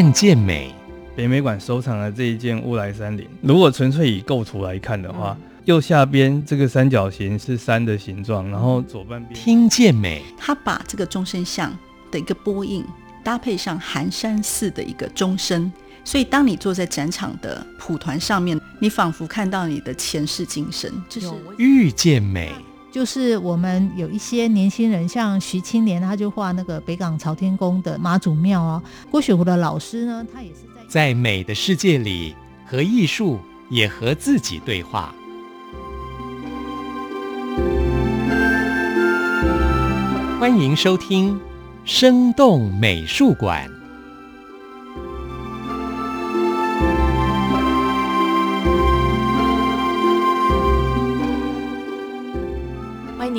看见美。北美馆收藏的这一件乌来山林，如果纯粹以构图来看的话，右下边这个三角形是山的形状，然后左半边听见美。他把这个钟声像的一个波印搭配上寒山寺的一个钟声，所以当你坐在展场的蒲团上面，你仿佛看到你的前世今生，就是遇见美。就是我们有一些年轻人，像徐青年，他就画那个北港朝天宫的妈祖庙哦。郭雪湖的老师呢，他也是在在美的世界里和艺术也和自己对话。欢迎收听《生动美术馆》。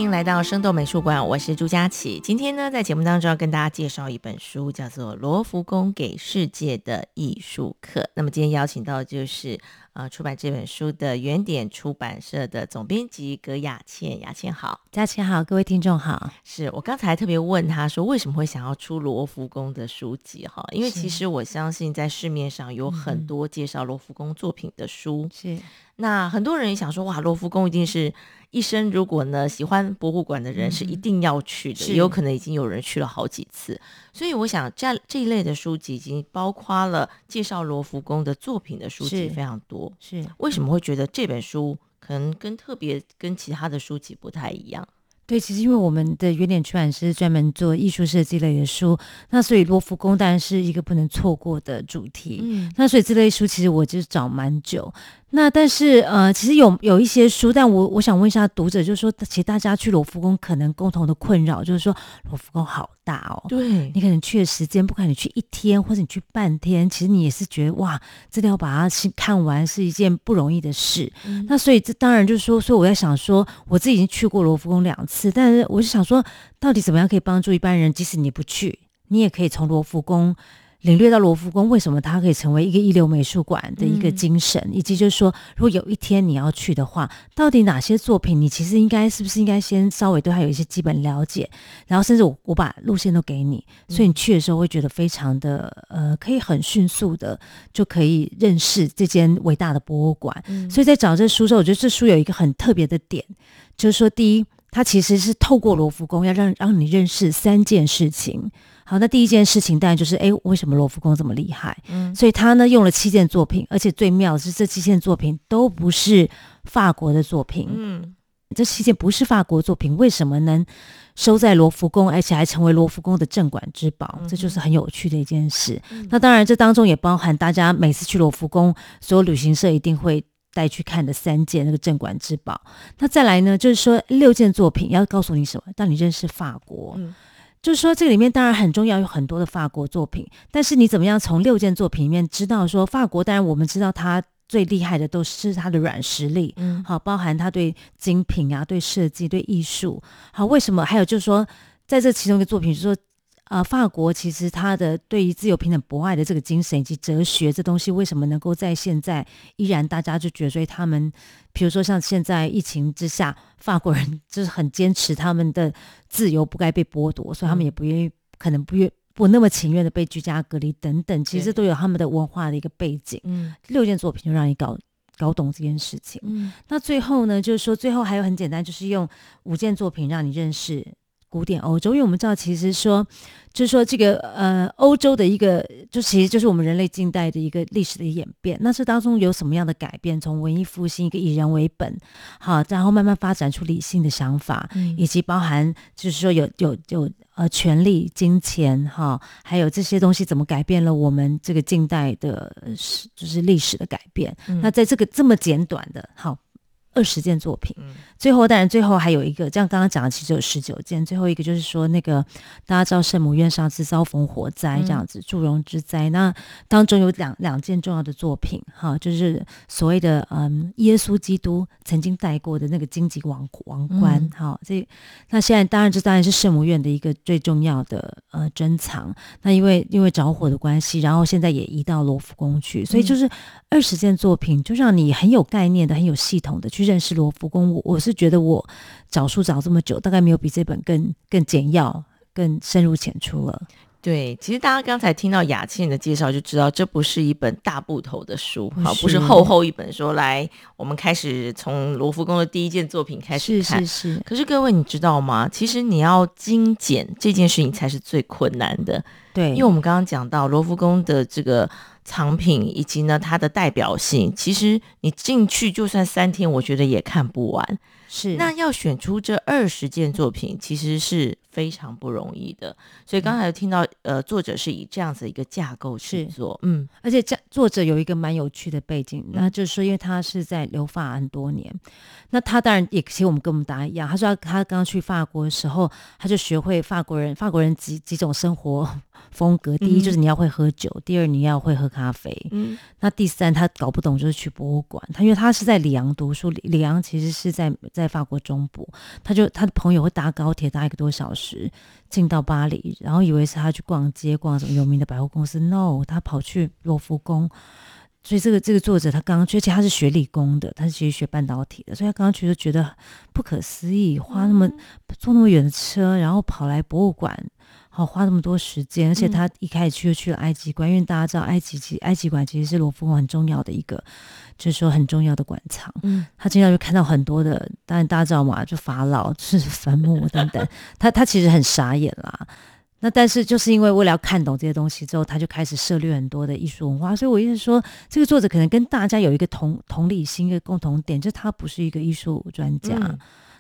来到生动美术馆，我是朱佳琪。今天呢，在节目当中要跟大家介绍一本书，叫做《罗浮宫给世界的艺术课》。那么今天邀请到的就是呃出版这本书的原点出版社的总编辑葛雅倩。雅倩好，佳琪好，各位听众好。是我刚才特别问他说，为什么会想要出罗浮宫的书籍？哈，因为其实我相信在市面上有很多介绍罗浮宫作品的书。是。那很多人也想说，哇，罗浮宫一定是一生，如果呢喜欢博物馆的人是一定要去的，嗯、也有可能已经有人去了好几次。所以我想，这这一类的书籍已经包括了介绍罗浮宫的作品的书籍非常多。是，是为什么会觉得这本书可能跟特别跟其他的书籍不太一样？对，其实因为我们的原点出版社专门做艺术设计类的书，那所以罗浮宫当然是一个不能错过的主题。嗯，那所以这类书其实我就找蛮久。那但是呃，其实有有一些书，但我我想问一下读者，就是说，其实大家去罗浮宫可能共同的困扰就是说，罗浮宫好大哦，对，你可能去的时间，不管你去一天或者你去半天，其实你也是觉得哇，真的要把它去看完是一件不容易的事。嗯、那所以这当然就是说，所以我在想说，我自己已经去过罗浮宫两次，但是我就想说，到底怎么样可以帮助一般人，即使你不去，你也可以从罗浮宫。领略到罗浮宫为什么它可以成为一个一流美术馆的一个精神，嗯、以及就是说，如果有一天你要去的话，到底哪些作品你其实应该是不是应该先稍微对它有一些基本了解，然后甚至我我把路线都给你，所以你去的时候会觉得非常的呃，可以很迅速的就可以认识这间伟大的博物馆。嗯、所以在找这书的时候，我觉得这书有一个很特别的点，就是说，第一，它其实是透过罗浮宫要让让你认识三件事情。好，那第一件事情当然就是，哎，为什么罗浮宫这么厉害？嗯，所以他呢用了七件作品，而且最妙的是这七件作品都不是法国的作品。嗯，这七件不是法国作品，为什么能收在罗浮宫，而且还成为罗浮宫的镇馆之宝？这就是很有趣的一件事。嗯，那当然，这当中也包含大家每次去罗浮宫，所有旅行社一定会带去看的三件那个镇馆之宝。那再来呢，就是说六件作品要告诉你什么？让你认识法国。嗯就是说，这个里面当然很重要，有很多的法国作品。但是你怎么样从六件作品里面知道说法国？当然我们知道它最厉害的都是它的软实力，嗯，好，包含它对精品啊、对设计、对艺术。好，为什么？还有就是说，在这其中一个作品，就是说。啊、呃，法国其实它的对于自由、平等、博爱的这个精神以及哲学这东西，为什么能够在现在依然大家就觉得，所以他们，比如说像现在疫情之下，法国人就是很坚持他们的自由不该被剥夺，所以他们也不愿意，可能不愿不那么情愿的被居家隔离等等，其实都有他们的文化的一个背景。嗯，六件作品就让你搞搞懂这件事情。嗯，那最后呢，就是说最后还有很简单，就是用五件作品让你认识。古典欧洲，因为我们知道，其实说，就是说，这个呃，欧洲的一个，就其实就是我们人类近代的一个历史的演变。那这当中有什么样的改变？从文艺复兴一个以人为本，好，然后慢慢发展出理性的想法，嗯、以及包含就是说有有有呃权力、金钱，哈，还有这些东西怎么改变了我们这个近代的史，就是历史的改变。嗯、那在这个这么简短的，好。二十件作品，最后当然最后还有一个，这样刚刚讲的其实有十九件，最后一个就是说那个大家知道圣母院上次遭逢火灾这样子，祝融之灾，那当中有两两件重要的作品哈，就是所谓的嗯耶稣基督曾经戴过的那个荆棘王王冠哈，这那现在当然这当然是圣母院的一个最重要的呃珍藏，那因为因为着火的关系，然后现在也移到罗浮宫去，所以就是二十件作品就让你很有概念的、很有系统的去。认识罗浮宫，我我是觉得我找书找这么久，大概没有比这本更更简要、更深入浅出了。对，其实大家刚才听到雅倩的介绍，就知道这不是一本大部头的书，好，不是厚厚一本说来，我们开始从罗浮宫的第一件作品开始看。是是是。可是各位，你知道吗？其实你要精简这件事情才是最困难的。对，因为我们刚刚讲到罗浮宫的这个藏品以及呢它的代表性，其实你进去就算三天，我觉得也看不完。是，那要选出这二十件作品，其实是非常不容易的。所以刚才听到，呃，作者是以这样子一个架构去做，嗯，而且这作者有一个蛮有趣的背景，那就是说，因为他是在留法很多年，那他当然也其实我们跟我们大家一样，他说他刚去法国的时候，他就学会法国人法国人几几种生活风格，第一就是你要会喝酒，嗯、第二你要会喝咖啡，嗯，那第三他搞不懂就是去博物馆，他因为他是在里昂读书，里里昂其实是在在法国中部，他就他的朋友会搭高铁搭一个多小时进到巴黎，然后以为是他去逛街逛什么有名的百货公司，no，他跑去罗浮宫，所以这个这个作者他刚刚去，而且他是学理工的，他是其实学半导体的，所以他刚刚去就觉得不可思议，花那么、嗯、坐那么远的车，然后跑来博物馆。好，花那么多时间，而且他一开始去就去了埃及馆，嗯、因为大家知道埃及其埃及馆其实是罗浮宫很重要的一个，就是说很重要的馆藏。嗯，他经常就看到很多的，当然大家知道嘛，就法老、就是坟墓等等。他他其实很傻眼啦。那但是就是因为为了要看懂这些东西之后，他就开始涉猎很多的艺术文化。所以我意思说，这个作者可能跟大家有一个同同理心，一个共同点，就是他不是一个艺术专家。嗯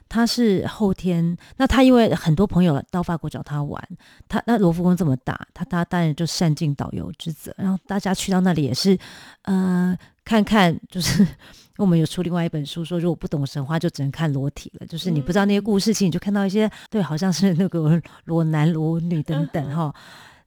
他是后天，那他因为很多朋友到法国找他玩，他那罗浮宫这么大，他他当然就善尽导游之责，然后大家去到那里也是，呃，看看就是我们有出另外一本书说，如果不懂神话就只能看裸体了，就是你不知道那些故事情，你就看到一些对，好像是那个裸男裸女等等哈，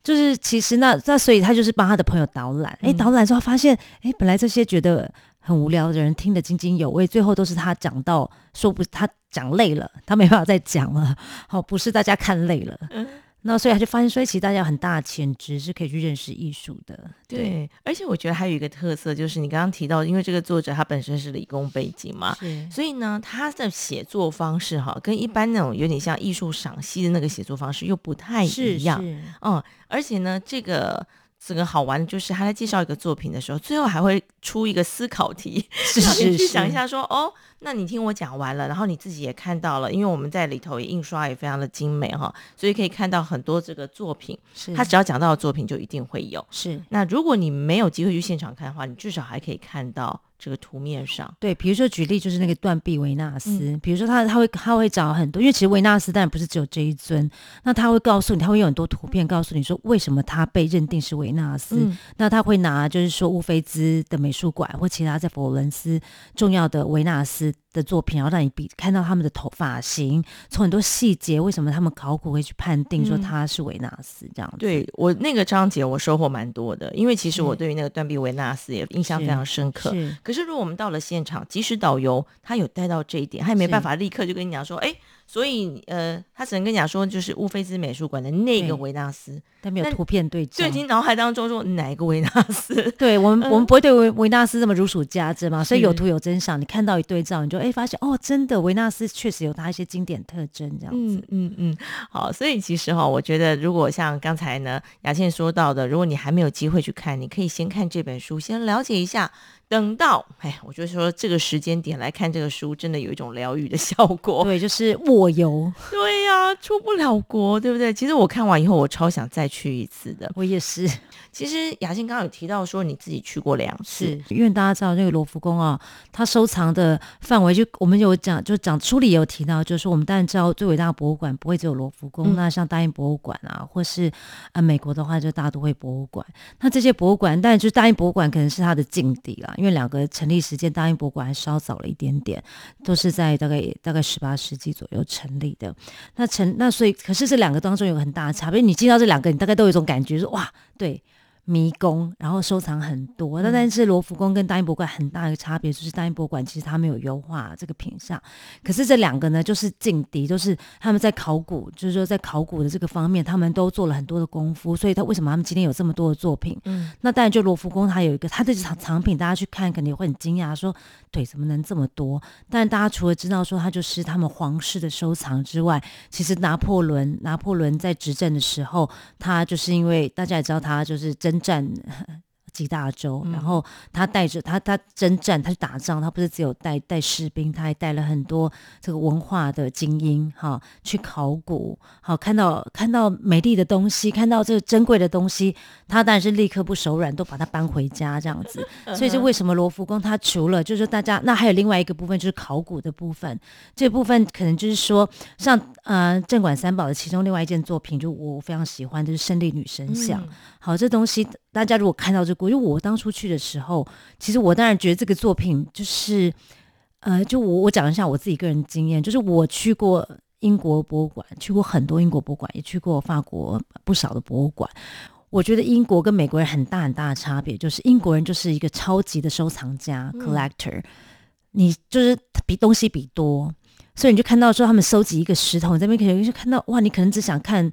就是其实那那所以他就是帮他的朋友导览，哎，导览之后发现，哎，本来这些觉得。很无聊的人听得津津有味，最后都是他讲到说不，他讲累了，他没办法再讲了。好，不是大家看累了，嗯、那所以他就发现说，其实大家有很大的潜质是可以去认识艺术的。对，对，而且我觉得还有一个特色，就是你刚刚提到，因为这个作者他本身是理工背景嘛，所以呢，他的写作方式哈，跟一般那种有点像艺术赏析的那个写作方式又不太一样。嗯，而且呢，这个。这个好玩的就是他在介绍一个作品的时候，最后还会出一个思考题，是是是，你去想一下说哦，那你听我讲完了，然后你自己也看到了，因为我们在里头也印刷也非常的精美哈，所以可以看到很多这个作品。是，他只要讲到的作品就一定会有。是，那如果你没有机会去现场看的话，你至少还可以看到。这个图面上，对，比如说举例就是那个断臂维纳斯，嗯、比如说他他会他会找很多，因为其实维纳斯当然不是只有这一尊，那他会告诉你，他会有很多图片告诉你说为什么他被认定是维纳斯，嗯、那他会拿就是说乌菲兹的美术馆或其他在佛罗伦斯重要的维纳斯。的作品，然后让你比看到他们的头发型，从很多细节，为什么他们考古会去判定说他是维纳斯这样对我那个章节我收获蛮多的，因为其实我对于那个断臂维纳斯也印象非常深刻。是，是可是如果我们到了现场，即使导游他有带到这一点，他也没办法立刻就跟你讲说，哎。所以，呃，他只能跟你讲说，就是乌菲兹美术馆的那个维纳斯，但没有图片对照。就你脑海当中说哪一个维纳斯？对我们，嗯、我们不会对维维纳斯这么如数家珍嘛？所以有图有真相，你看到一对照，你就哎发现哦，真的维纳斯确实有它一些经典特征这样子。嗯嗯嗯，好，所以其实哈，我觉得如果像刚才呢雅倩说到的，如果你还没有机会去看，你可以先看这本书，先了解一下。等到哎，我就说这个时间点来看这个书，真的有一种疗愈的效果。对，就是卧游。对呀、啊，出不了国，对不对？其实我看完以后，我超想再去一次的。我也是。其实雅静刚刚有提到说你自己去过两次，因为大家知道那个罗浮宫啊，它收藏的范围就我们有讲，就讲书里有提到，就是说我们当然知道最伟大的博物馆不会只有罗浮宫，嗯、那像大英博物馆啊，或是啊美国的话就大都会博物馆，那这些博物馆，当然就是大英博物馆可能是它的劲敌啦。因为两个成立时间，大英博物馆还稍早了一点点，都是在大概大概十八世纪左右成立的。那成那所以，可是这两个当中有很大的差别。你进到这两个，你大概都有一种感觉，说哇，对，迷宫，然后收藏很多。那、嗯、但是罗浮宫跟大英博物馆很大一个差别就是，大英博物馆其实它没有优化这个品相，可是这两个呢就是劲敌，都、就是他们在考古，就是说在考古的这个方面，他们都做了很多的功夫。所以，他为什么他们今天有这么多的作品？嗯，那当然就罗浮宫它有一个它的藏藏品，大家去看肯定会很惊讶，说对，怎么能这么多？但大家除了知道说它就是他们皇室的收藏之外，其实拿破仑拿破仑在执政的时候，他就是因为大家也知道他就是真。征战几大洲，然后他带着他他征战，他去打仗，他不是只有带带士兵，他还带了很多这个文化的精英哈，去考古，好看到看到美丽的东西，看到这个珍贵的东西，他当然是立刻不手软，都把它搬回家这样子。所以就为什么罗浮宫它除了就是大家，那还有另外一个部分就是考古的部分，这部分可能就是说像呃镇馆三宝的其中另外一件作品，就我非常喜欢，就是胜利女神像。嗯好，这东西大家如果看到这个，因为我当初去的时候，其实我当然觉得这个作品就是，呃，就我我讲一下我自己个人经验，就是我去过英国博物馆，去过很多英国博物馆，也去过法国不少的博物馆。我觉得英国跟美国人很大很大的差别，就是英国人就是一个超级的收藏家 （collector），嗯，你就是比东西比多，所以你就看到说他们收集一个石头，你在那边可能就看到哇，你可能只想看。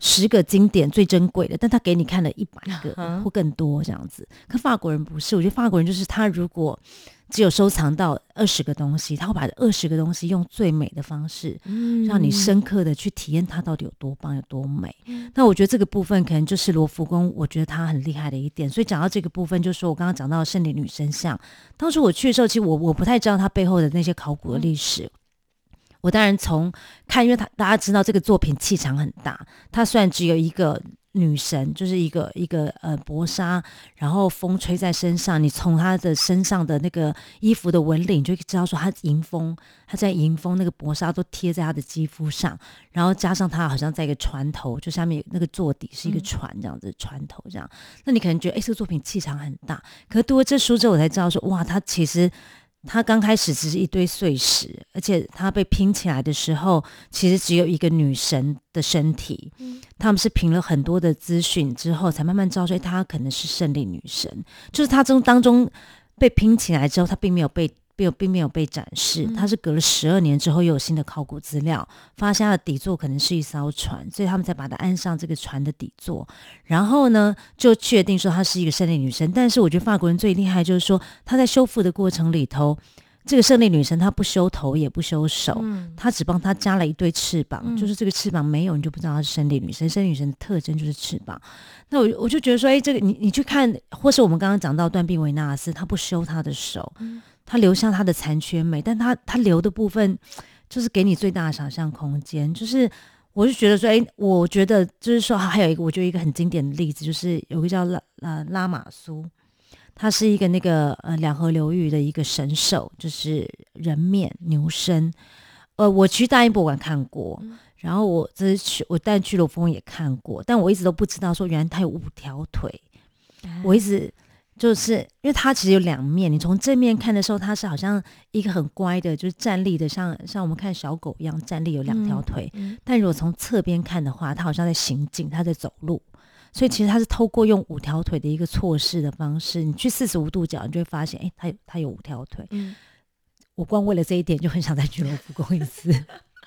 十个经典最珍贵的，但他给你看了一百个或更多这样子。可法国人不是，我觉得法国人就是他如果只有收藏到二十个东西，他会把这二十个东西用最美的方式，让你深刻的去体验它到底有多棒、有多美。那我觉得这个部分可能就是罗浮宫，我觉得它很厉害的一点。所以讲到这个部分，就是说我刚刚讲到胜利女神像，当时我去的时候，其实我我不太知道它背后的那些考古的历史。我当然从看，因为他大家知道这个作品气场很大，它虽然只有一个女神，就是一个一个呃薄纱，然后风吹在身上，你从她的身上的那个衣服的纹理，你就知道说她迎风，她在迎风，那个薄纱都贴在她的肌肤上，然后加上她好像在一个船头，就下面那个座底是一个船这样子，嗯、船头这样，那你可能觉得哎，这个作品气场很大，可是读了这书之后，我才知道说哇，她其实。它刚开始只是一堆碎石，而且它被拼起来的时候，其实只有一个女神的身体。嗯，他们是凭了很多的资讯之后，才慢慢知道说她可能是胜利女神。就是她中当中被拼起来之后，她并没有被。并并没有被展示，它是隔了十二年之后又有新的考古资料，发现它的底座可能是一艘船，所以他们才把它安上这个船的底座，然后呢就确定说她是一个胜利女神。但是我觉得法国人最厉害就是说，他在修复的过程里头，这个胜利女神她不修头也不修手，她只帮她加了一对翅膀，就是这个翅膀没有你就不知道她是胜利女神。胜利女神的特征就是翅膀。那我我就觉得说，哎，这个你你去看，或是我们刚刚讲到断臂维纳斯，她不修她的手。他留下他的残缺美，但他他留的部分就是给你最大的想象空间。就是我就觉得说，哎，我觉得就是说，还有一个，我觉得一个很经典的例子，就是有个叫拉呃拉玛苏，他是一个那个呃两河流域的一个神兽，就是人面牛身。呃，我去大英博物馆看过，然后我这次去我带去罗浮宫也看过，但我一直都不知道说原来他有五条腿，我一直。就是因为它其实有两面，你从正面看的时候，它是好像一个很乖的，就是站立的，像像我们看小狗一样站立，有两条腿。嗯嗯、但如果从侧边看的话，它好像在行进，它在走路。所以其实它是透过用五条腿的一个错视的方式，你去四十五度角，你就会发现，哎、欸，它有它有五条腿。嗯、我光为了这一点，就很想再去罗浮宫一次。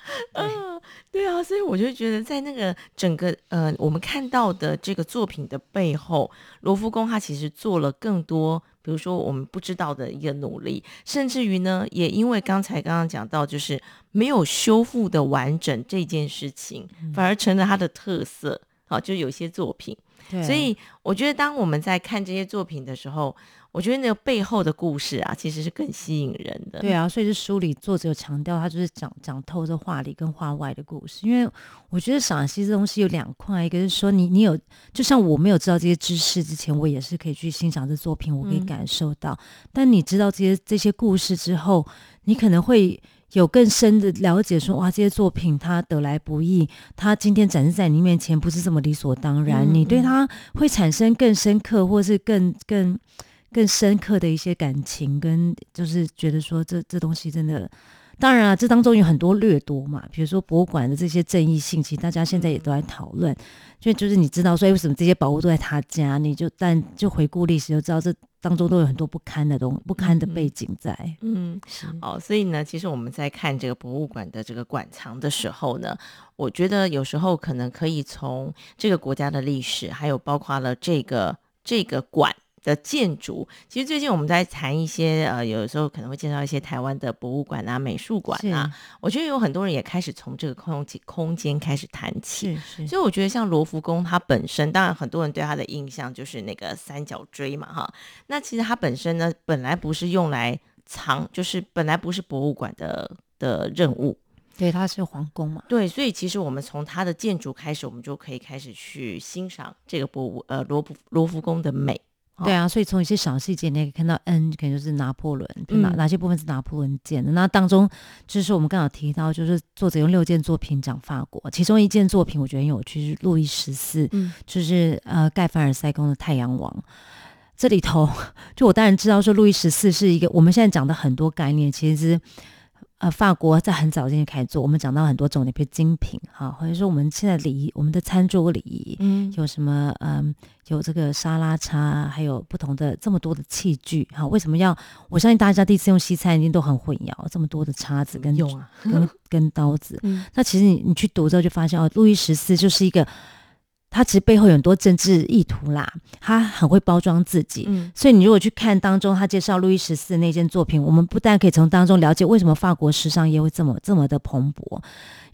嗯，对啊，所以我就觉得，在那个整个呃，我们看到的这个作品的背后，罗浮宫它其实做了更多，比如说我们不知道的一个努力，甚至于呢，也因为刚才刚刚讲到，就是没有修复的完整这件事情，反而成了它的特色。好，就有些作品，所以我觉得，当我们在看这些作品的时候。我觉得那个背后的故事啊，其实是更吸引人的。对啊，所以这书里作者有强调，他就是讲讲透这画里跟画外的故事。因为我觉得赏析这东西有两块，一个是说你你有，就像我没有知道这些知识之前，我也是可以去欣赏这作品，我可以感受到。嗯、但你知道这些这些故事之后，你可能会有更深的了解说，说哇，这些作品它得来不易，它今天展示在你面前不是这么理所当然，嗯、你对它会产生更深刻，或是更更。更深刻的一些感情，跟就是觉得说这这东西真的当然啊，这当中有很多掠夺嘛，比如说博物馆的这些正义性，其实大家现在也都在讨论。就就是你知道说，为什么这些宝物都在他家？你就但就回顾历史就知道，这当中都有很多不堪的东不堪的背景在。嗯，是哦。所以呢，其实我们在看这个博物馆的这个馆藏的时候呢，我觉得有时候可能可以从这个国家的历史，还有包括了这个这个馆。的建筑，其实最近我们在谈一些呃，有的时候可能会介绍一些台湾的博物馆啊、美术馆啊。我觉得有很多人也开始从这个空间空间开始谈起。是是。所以我觉得像罗浮宫，它本身当然很多人对它的印象就是那个三角锥嘛，哈。那其实它本身呢，本来不是用来藏，就是本来不是博物馆的的任务。对，它是皇宫嘛。对，所以其实我们从它的建筑开始，我们就可以开始去欣赏这个博物呃罗浮罗浮宫的美。对啊，所以从一些小细节，你也可以看到，N 可能就是拿破仑，哪、嗯、哪些部分是拿破仑建的？那当中就是我们刚好提到，就是作者用六件作品讲法国，其中一件作品我觉得很有趣，是路易十四，嗯，就是呃盖凡尔赛宫的太阳王。这里头，就我当然知道说，路易十四是一个我们现在讲的很多概念，其实是。呃，法国在很早之前开始做，我们讲到很多种的，比如精品哈，或者说我们现在礼仪，我们的餐桌礼仪，嗯，有什么嗯，有这个沙拉叉，还有不同的这么多的器具哈。为什么要？我相信大家第一次用西餐一定都很混淆，这么多的叉子跟用啊，跟跟刀子。嗯，那其实你你去读之后就发现哦，路易十四就是一个。他其实背后有很多政治意图啦，他很会包装自己，嗯，所以你如果去看当中他介绍路易十四那件作品，我们不但可以从当中了解为什么法国时尚业会这么这么的蓬勃，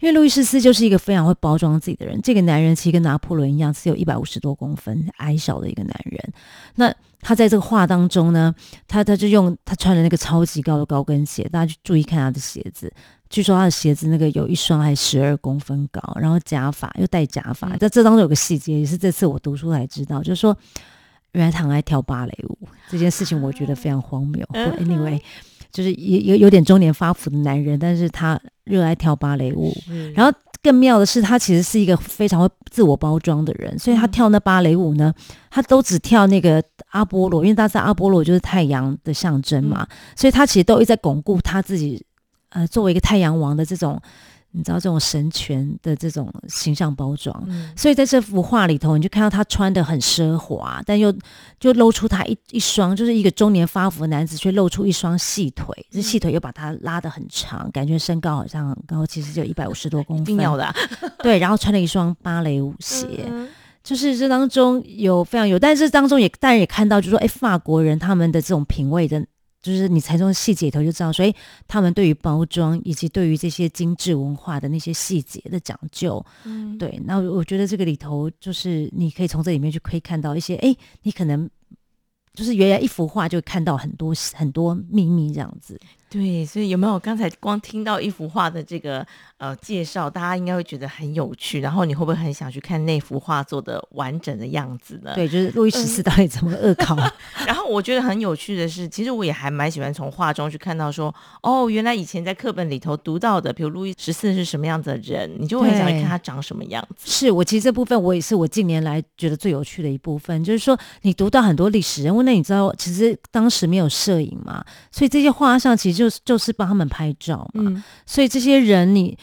因为路易十四就是一个非常会包装自己的人。这个男人其实跟拿破仑一样，只有一百五十多公分矮小的一个男人。那他在这个画当中呢，他他就用他穿的那个超级高的高跟鞋，大家去注意看他的鞋子。据说他的鞋子那个有一双还十二公分高，然后假发又戴假发，在这当中有个细节，也是这次我读书才知道，就是说原来他很爱跳芭蕾舞这件事情，我觉得非常荒谬。Anyway，就是也有有点中年发福的男人，但是他热爱跳芭蕾舞。然后更妙的是，他其实是一个非常会自我包装的人，所以他跳那芭蕾舞呢，他都只跳那个阿波罗，因为大家知道阿波罗就是太阳的象征嘛，所以他其实都一直在巩固他自己。呃，作为一个太阳王的这种，你知道这种神权的这种形象包装，嗯，所以在这幅画里头，你就看到他穿的很奢华，但又就露出他一一双，就是一个中年发福的男子，却露出一双细腿，这细腿又把他拉得很长，感觉身高好像很高，其实就一百五十多公分，一定要的啊，对，然后穿了一双芭蕾舞鞋，嗯，就是这当中有非常有，但是当中也当然也看到，就是说，哎，法国人他们的这种品味的。就是你才从细节里头就知道，所以他们对于包装以及对于这些精致文化的那些细节的讲究，嗯，对。那我觉得这个里头就是你可以从这里面去可以看到一些，哎，你可能就是原来一幅画就看到很多很多秘密这样子。对，所以有没有刚才光听到一幅画的这个呃介绍，大家应该会觉得很有趣，然后你会不会很想去看那幅画作的完整的样子呢？对，就是路易十四到底怎么恶搞？嗯、然后我觉得很有趣的是，其实我也还蛮喜欢从画中去看到说，哦，原来以前在课本里头读到的，比如路易十四是什么样子的人，你就会很想去看他长什么样子。是我其实这部分我也是我近年来觉得最有趣的一部分，就是说你读到很多历史人物，那你知道其实当时没有摄影嘛，所以这些画像其实。就是就是帮他们拍照嘛，嗯、所以这些人你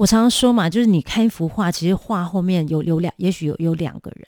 我常常说嘛，就是你看一幅画，其实画后面有有两，也许有有两个人，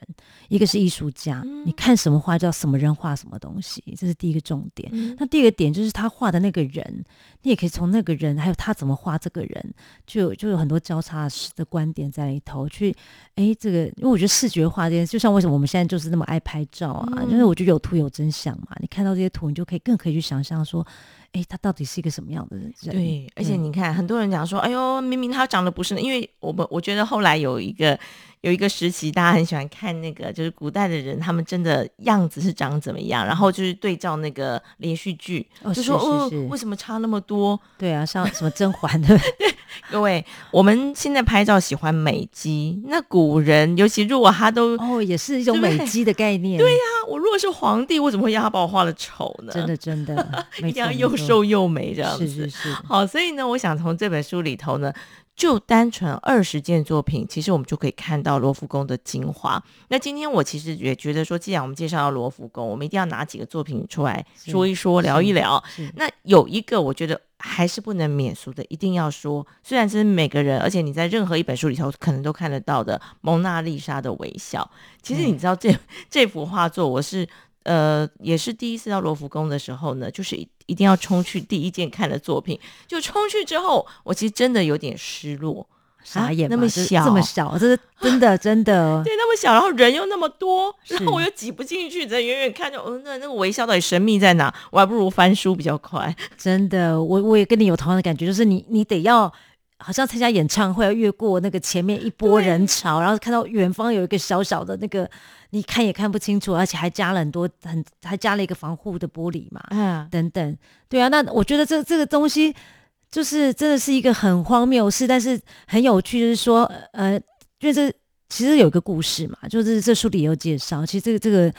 一个是艺术家，嗯、你看什么画，叫什么人画什么东西，这是第一个重点。嗯、那第二个点就是他画的那个人，你也可以从那个人，还有他怎么画这个人，就有就有很多交叉的观点在里头去。哎，这个因为我觉得视觉化这件事，就像为什么我们现在就是那么爱拍照啊，嗯、就是我觉得有图有真相嘛，你看到这些图，你就可以更可以去想象说。哎，他到底是一个什么样的人？对，而且你看，很多人讲说，哎呦，明明他长得不是，因为我们我觉得后来有一个有一个时期，大家很喜欢看那个，就是古代的人，他们真的样子是长怎么样，然后就是对照那个连续剧，哦、就说哦，为什么差那么多？对啊，像什么甄嬛的。各位，我们现在拍照喜欢美肌，那古人，尤其如果他都哦，也是一种美肌的概念。对呀、啊，我如果是皇帝，我怎么会让他把我画的丑呢？真的，真的，一定要又瘦又美这样子。是是是。好，所以呢，我想从这本书里头呢，就单纯二十件作品，其实我们就可以看到罗浮宫的精华。那今天我其实也觉得说，既然我们介绍到罗浮宫，我们一定要拿几个作品出来说一说、聊一聊。那有一个我觉得还是不能免俗的，一定要说，虽然这是每个人，而且你在任何一本书里头可能都看得到的《蒙娜丽莎的微笑》。其实你知道这 这幅画作，我是。呃，也是第一次到罗浮宫的时候呢，就是一一定要冲去第一件看的作品。就冲去之后，我其实真的有点失落，傻眼、啊，那么小，这么小，这是真 的真的。对，那么小，然后人又那么多，然后我又挤不进去，在远远看着，哦，那那个微笑到底神秘在哪？我还不如翻书比较快。真的，我我也跟你有同样的感觉，就是你你得要。好像参加演唱会要越过那个前面一波人潮，然后看到远方有一个小小的那个，你看也看不清楚，而且还加了很多很还加了一个防护的玻璃嘛，嗯，等等，对啊，那我觉得这这个东西就是真的是一个很荒谬的事，但是很有趣，就是说，呃，因为这其实有一个故事嘛，就是这书里也有介绍，其实这个这个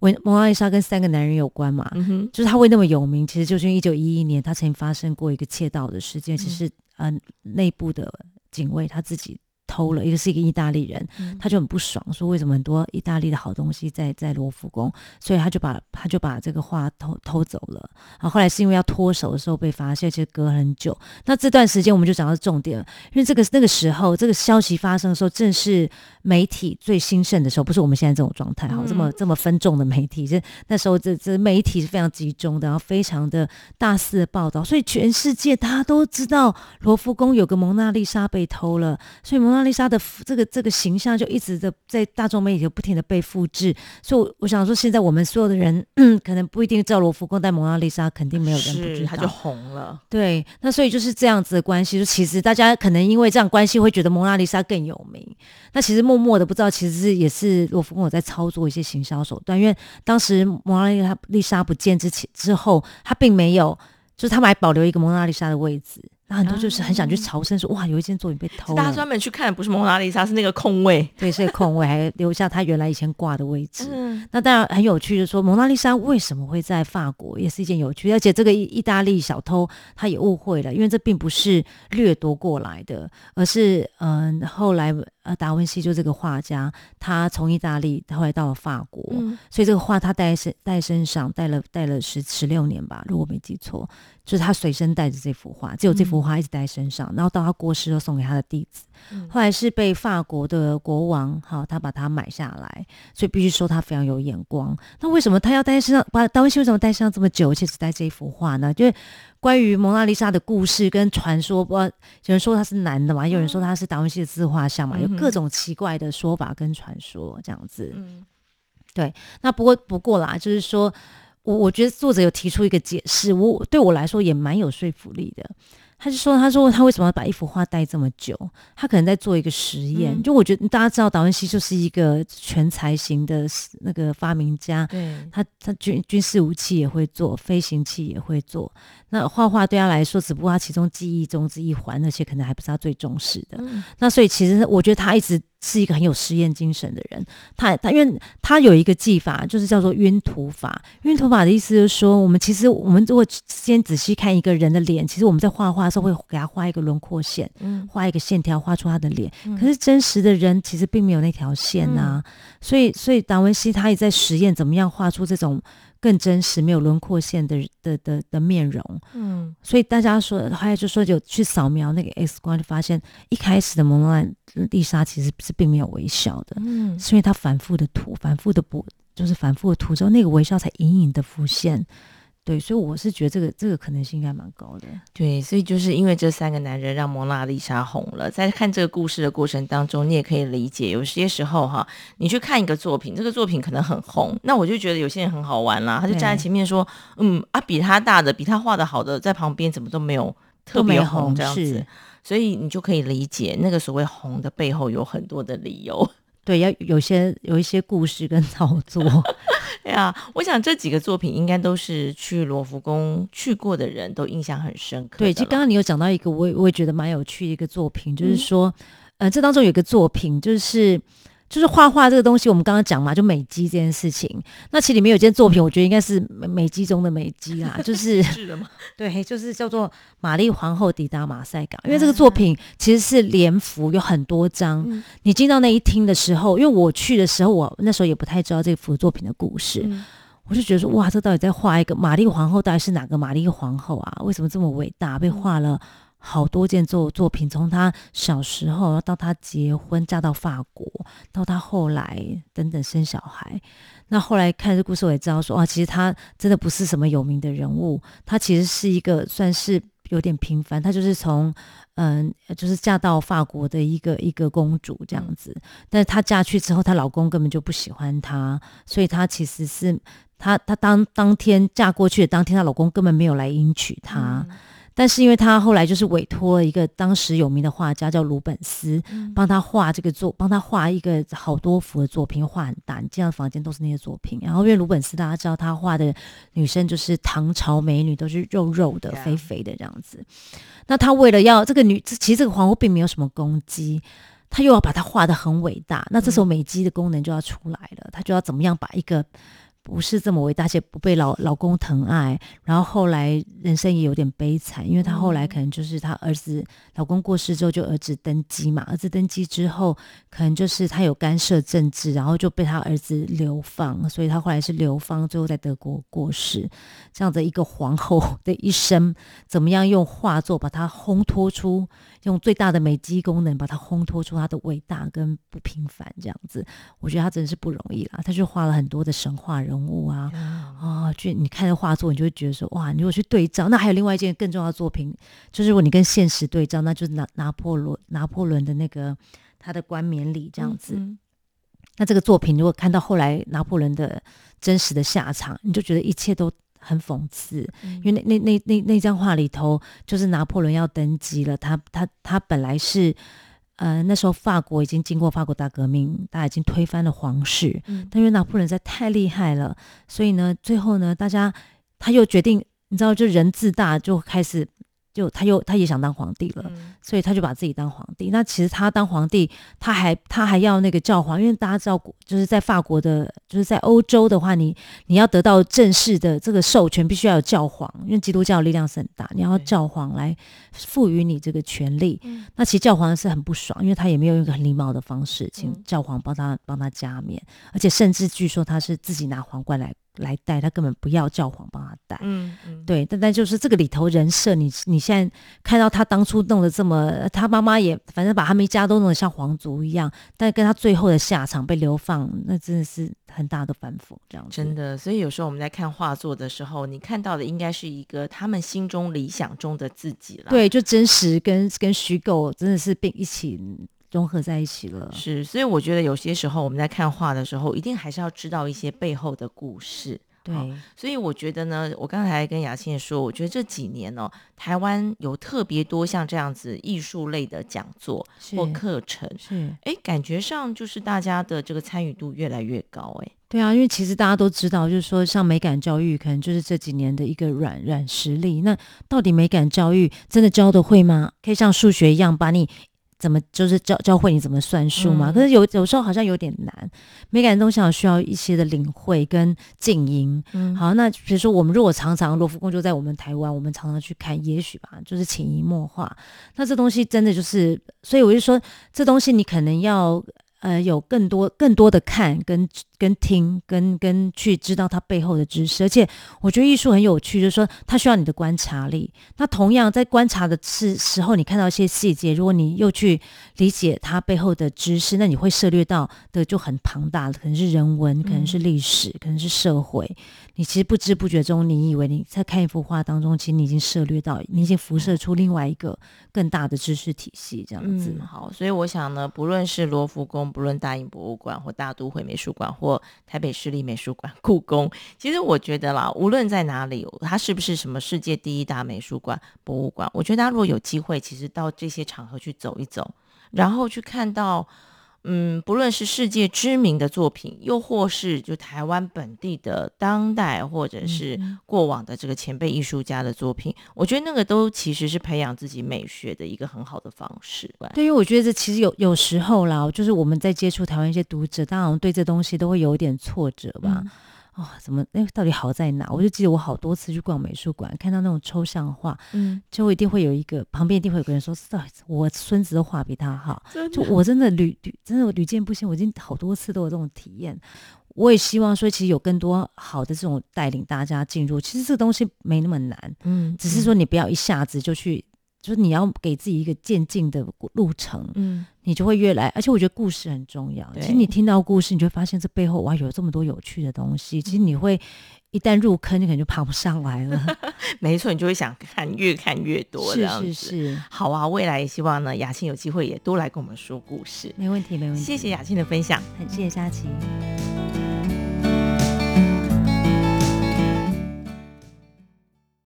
维蒙娜丽莎跟三个男人有关嘛，就是他会那么有名，其实就是因为一九一一年他曾经发生过一个窃盗的事件，其实。嗯，内部的警卫他自己。偷了一个是一个意大利人，他就很不爽，说为什么很多意大利的好东西在在罗浮宫，所以他就把他就把这个画偷偷走了。然后后来是因为要脱手的时候被发现，其实隔很久。那这段时间我们就讲到重点了，因为这个那个时候这个消息发生的时候，正是媒体最兴盛的时候，不是我们现在这种状态哈，这么这么分众的媒体，这那时候这这媒体是非常集中的，然后非常的大肆的报道，所以全世界大家都知道罗浮宫有个蒙娜丽莎被偷了，所以蒙娜丽莎的这个这个形象就一直的在大众媒体不停的被复制，所以我想说，现在我们所有的人 可能不一定知道罗浮宫，但蒙娜丽莎肯定没有人不知道，他就红了。对，那所以就是这样子的关系，就其实大家可能因为这样关系会觉得蒙娜丽莎更有名，那其实默默的不知道，其实是也是罗浮宫有在操作一些行销手段，因为当时蒙娜丽莎不见之前之后，他并没有，就是他们还保留一个蒙娜丽莎的位置。那很多就是很想去朝圣，说哇，有一件作品被偷了。大家专门去看的不是蒙娜丽莎，是那个空位。对，是个空位，还留下他原来以前挂的位置。嗯，那当然很有趣，就是说蒙娜丽莎为什么会在法国，也是一件有趣。而且这个意意大利小偷他也误会了，因为这并不是掠夺过来的，而是嗯后来呃达文西就这个画家，他从意大利后来到了法国，嗯、所以这个画他带身带身上带了带了十十六年吧，如果没记错。就是他随身带着这幅画，只有这幅画一直带身上，嗯、然后到他过世又送给他的弟子。嗯、后来是被法国的国王哈，他把它买下来，所以必须说他非常有眼光。那为什么他要带身上？把达文西为什么带身上这么久，而且只带这一幅画呢？就是关于蒙娜丽莎的故事跟传说，不，有人说他是男的嘛，有人说他是达文西的自画像嘛，嗯、有各种奇怪的说法跟传说这样子。嗯，对。那不过不过啦，就是说。我我觉得作者有提出一个解释，我对我来说也蛮有说服力的。他就说，他说他为什么要把一幅画带这么久？他可能在做一个实验。嗯、就我觉得大家知道，达文西就是一个全才型的那个发明家。对，他他军军事武器也会做，飞行器也会做。那画画对他来说，只不过他其中记忆中之一环，那些可能还不是他最重视的。嗯、那所以其实我觉得他一直。是一个很有实验精神的人，他他因为他有一个技法，就是叫做晕涂法。晕涂法的意思就是说，我们其实我们如果先仔细看一个人的脸，其实我们在画画的时候会给他画一个轮廓线，嗯，画一个线条，画出他的脸。嗯、可是真实的人其实并没有那条线呐、啊，嗯、所以所以达文西他也在实验怎么样画出这种。更真实、没有轮廓线的的的的面容，嗯，所以大家说，还有就说有去扫描那个 X 光，就发现一开始的蒙娜丽莎其实是并没有微笑的，嗯，是因为他反复的涂、反复的补，就是反复的涂之后，那个微笑才隐隐的浮现。对，所以我是觉得这个这个可能性应该蛮高的。对，所以就是因为这三个男人让蒙娜丽莎红了。在看这个故事的过程当中，你也可以理解，有些时候哈，你去看一个作品，这个作品可能很红，那我就觉得有些人很好玩啦，他就站在前面说，嗯啊，比他大的，比他画的好的，在旁边怎么都没有特别红这样子。是所以你就可以理解那个所谓红的背后有很多的理由。对，要有些有一些故事跟 操作。对啊，我想这几个作品应该都是去罗浮宫去过的人都印象很深刻。对，就刚刚你有讲到一个，我也我也觉得蛮有趣的一个作品，就是说，嗯、呃，这当中有一个作品，就是就是画画这个东西，我们刚刚讲嘛，就美肌这件事情。那其实里面有件作品，我觉得应该是美肌中的美肌啦，就是？对，就是叫做《玛丽皇后抵达马赛港》，因为这个作品其实是连幅，有很多张。嗯、你进到那一厅的时候，因为我去的时候，我那时候也不太知道这幅作品的故事，嗯、我就觉得说，哇，这到底在画一个玛丽皇后？到底是哪个玛丽皇后啊？为什么这么伟大？被画了。好多件作作品，从他小时候到他结婚嫁到法国，到他后来等等生小孩。那后来看这故事，我也知道说，哇，其实他真的不是什么有名的人物，他其实是一个算是有点平凡。他就是从嗯，就是嫁到法国的一个一个公主这样子。但是她嫁去之后，她老公根本就不喜欢她，所以她其实是她她当当天嫁过去的当天，她老公根本没有来迎娶她。嗯但是因为他后来就是委托了一个当时有名的画家叫鲁本斯，帮他画这个作，帮他画一个好多幅的作品，画很大，你进到房间都是那些作品。然后因为鲁本斯大家知道他画的女生就是唐朝美女，都是肉肉的、肥肥的这样子。那他为了要这个女，其实这个皇后并没有什么攻击，他又要把她画得很伟大，那这时候美肌的功能就要出来了，他就要怎么样把一个。不是这么伟大，而且不被老老公疼爱，然后后来人生也有点悲惨，因为她后来可能就是她儿子老公过世之后，就儿子登基嘛，儿子登基之后，可能就是她有干涉政治，然后就被她儿子流放，所以她后来是流放，最后在德国过世。这样的一个皇后的一生，怎么样用画作把她烘托出，用最大的美肌功能把它烘托出它的伟大跟不平凡，这样子，我觉得他真的是不容易啦，他就画了很多的神话人。物啊啊！就你看着画作，你就会觉得说哇，你如果去对照，那还有另外一件更重要的作品，就是如果你跟现实对照，那就是拿拿破仑拿破仑的那个他的冠冕礼这样子。嗯嗯，那这个作品如果看到后来拿破仑的真实的下场，你就觉得一切都很讽刺，嗯、因为那那那那那张画里头，就是拿破仑要登基了，他他他本来是。呃，那时候法国已经经过法国大革命，大家已经推翻了皇室。嗯，但因为拿破仑实在太厉害了，所以呢，最后呢，大家他又决定，你知道，就人自大，就开始。就他又他也想当皇帝了，嗯、所以他就把自己当皇帝。那其实他当皇帝，他还他还要那个教皇，因为大家知道，就是在法国的，就是在欧洲的话，你你要得到正式的这个授权，必须要有教皇，因为基督教力量是很大，你要教皇来赋予你这个权利。嗯、那其实教皇是很不爽，因为他也没有一个很礼貌的方式，请教皇帮他帮他加冕，而且甚至据说他是自己拿皇冠来。来带他根本不要教皇帮他带，嗯，嗯对，但但就是这个里头人设，你你现在看到他当初弄得这么，他妈妈也反正把他们一家都弄得像皇族一样，但跟他最后的下场被流放，那真的是很大的反讽，这样子。真的，所以有时候我们在看画作的时候，你看到的应该是一个他们心中理想中的自己了。对，就真实跟跟虚构真的是并一起。融合在一起了，是，所以我觉得有些时候我们在看画的时候，一定还是要知道一些背后的故事。对，所以我觉得呢，我刚才跟雅倩说，我觉得这几年呢、哦，台湾有特别多像这样子艺术类的讲座或课程，是，哎，感觉上就是大家的这个参与度越来越高，哎，对啊，因为其实大家都知道，就是说像美感教育，可能就是这几年的一个软软实力。那到底美感教育真的教的会吗？可以像数学一样把你。怎么就是教教会你怎么算数嘛？嗯、可是有有时候好像有点难，美感的东西好像需要一些的领会跟静音。嗯，好，那比如说我们如果常常罗浮宫就在我们台湾，我们常常去看，也许吧，就是潜移默化。那这东西真的就是，所以我就说，这东西你可能要。呃，有更多更多的看跟跟听跟跟去知道它背后的知识，而且我觉得艺术很有趣，就是说它需要你的观察力。那同样在观察的时时候，你看到一些细节，如果你又去理解它背后的知识，那你会涉略到的就很庞大，可能是人文，可能是历史，可能是社会。你其实不知不觉中，你以为你在看一幅画当中，其实你已经涉略到，你已经辐射出另外一个更大的知识体系，这样子。嗯，好，所以我想呢，不论是罗浮宫，不论大英博物馆或大都会美术馆或台北市立美术馆、故宫，其实我觉得啦，无论在哪里，它是不是什么世界第一大美术馆、博物馆，我觉得大家如果有机会，其实到这些场合去走一走，然后去看到。嗯，不论是世界知名的作品，又或是就台湾本地的当代或者是过往的这个前辈艺术家的作品，我觉得那个都其实是培养自己美学的一个很好的方式。对，因为我觉得这其实有有时候啦，就是我们在接触台湾一些读者，当然对这东西都会有一点挫折吧。嗯哦，怎么？哎，到底好在哪？我就记得我好多次去逛美术馆，看到那种抽象画，嗯，就一定会有一个旁边一定会有个人说：“我孙子的画比他好。”就我真的屡屡真的屡见不鲜，我已经好多次都有这种体验。我也希望说，其实有更多好的这种带领大家进入。其实这个东西没那么难，嗯，只是说你不要一下子就去。就是你要给自己一个渐进的路程，嗯，你就会越来。而且我觉得故事很重要。其实你听到故事，你就会发现这背后哇，有这么多有趣的东西。其实你会一旦入坑，你可能就爬不上来了。没错，你就会想看，越看越多这样子。是是是，好啊，未来也希望呢，雅欣有机会也多来跟我们说故事。没问题，没问题。谢谢雅欣的分享，很谢谢佳琪。